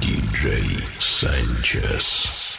DJ Sanchez.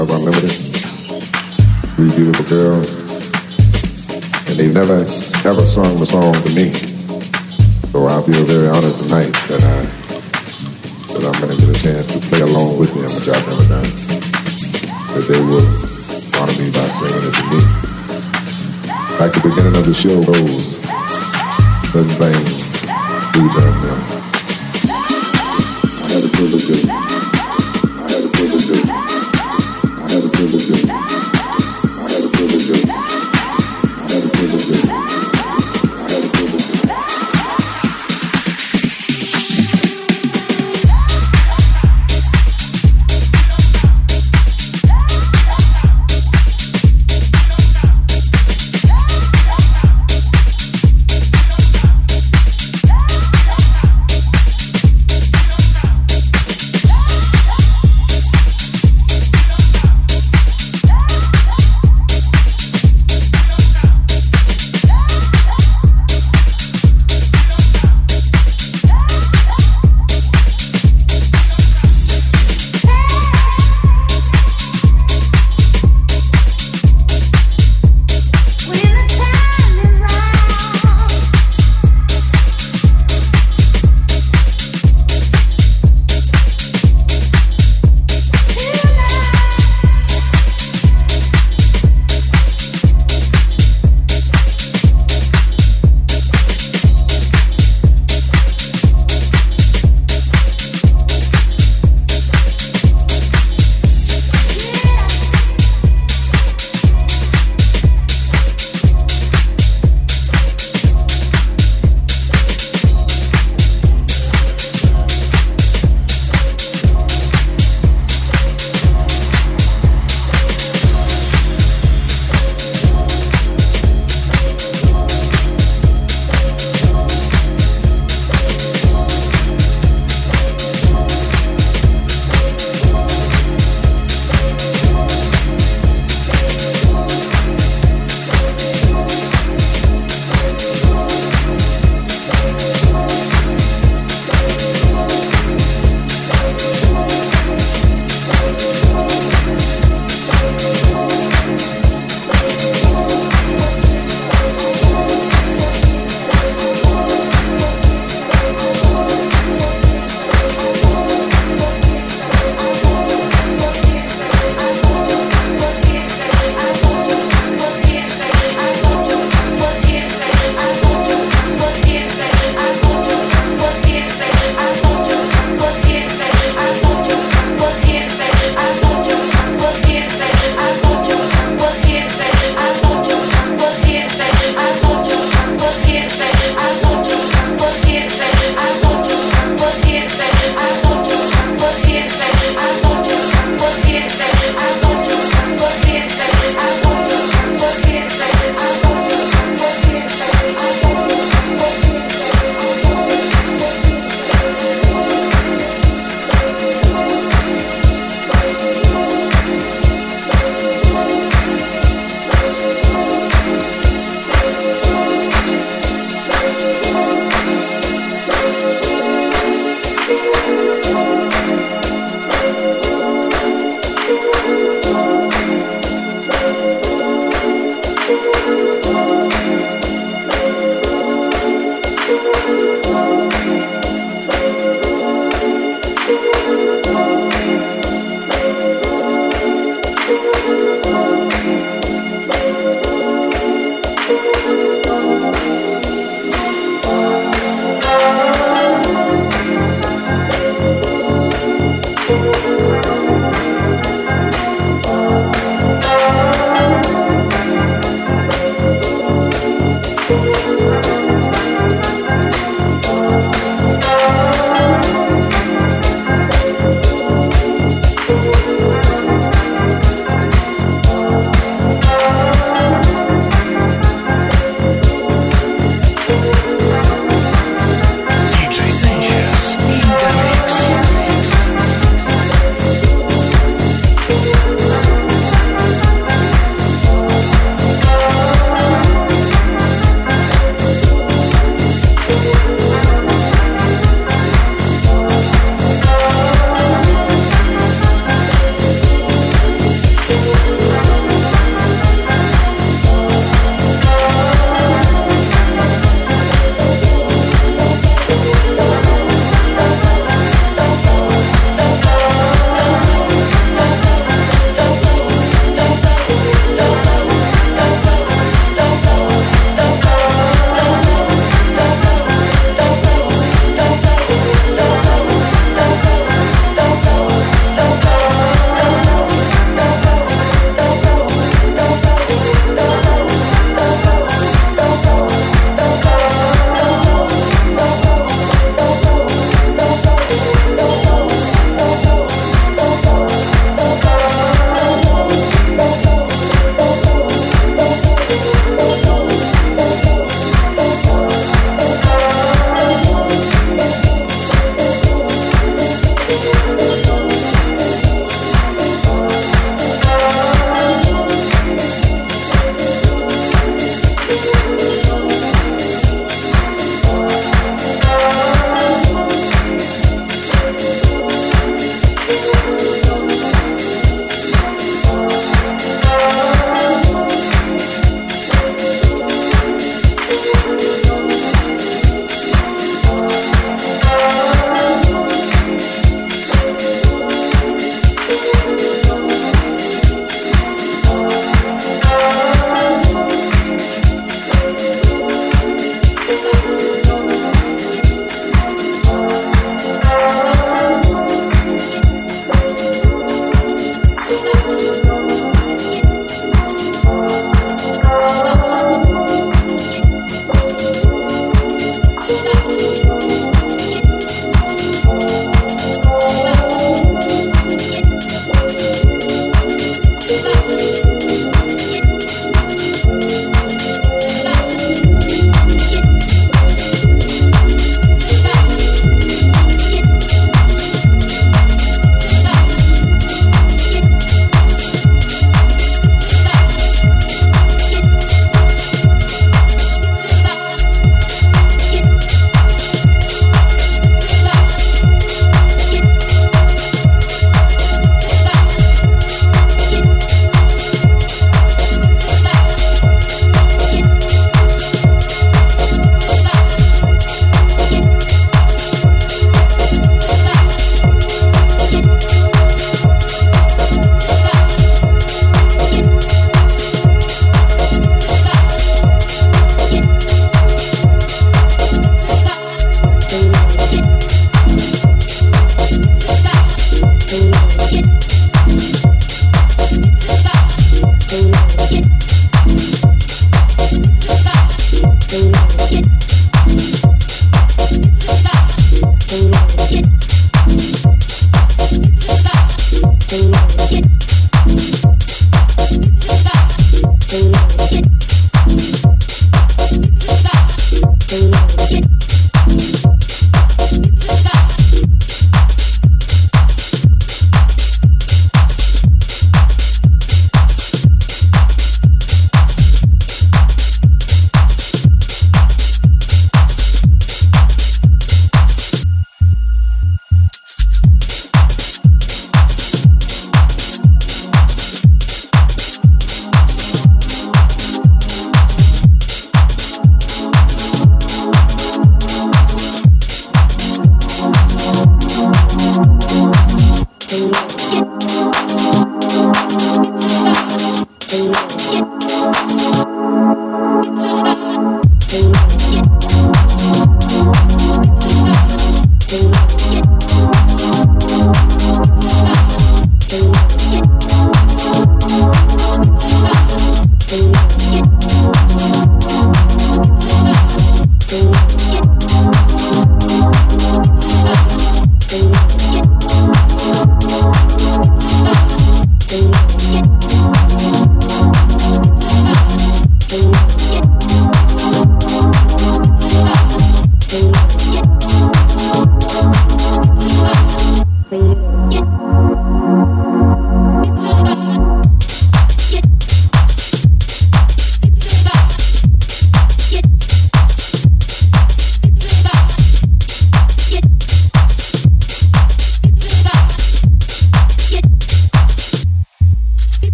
Love Unlimited. Three beautiful girls. And they've never, ever sung the song to me. So I feel very honored tonight that I that I'm gonna get a chance to play along with them, which I've never done. That they will honor me by singing it to me. Like the beginning of the show goes, certain things do turn me. I had the privilege of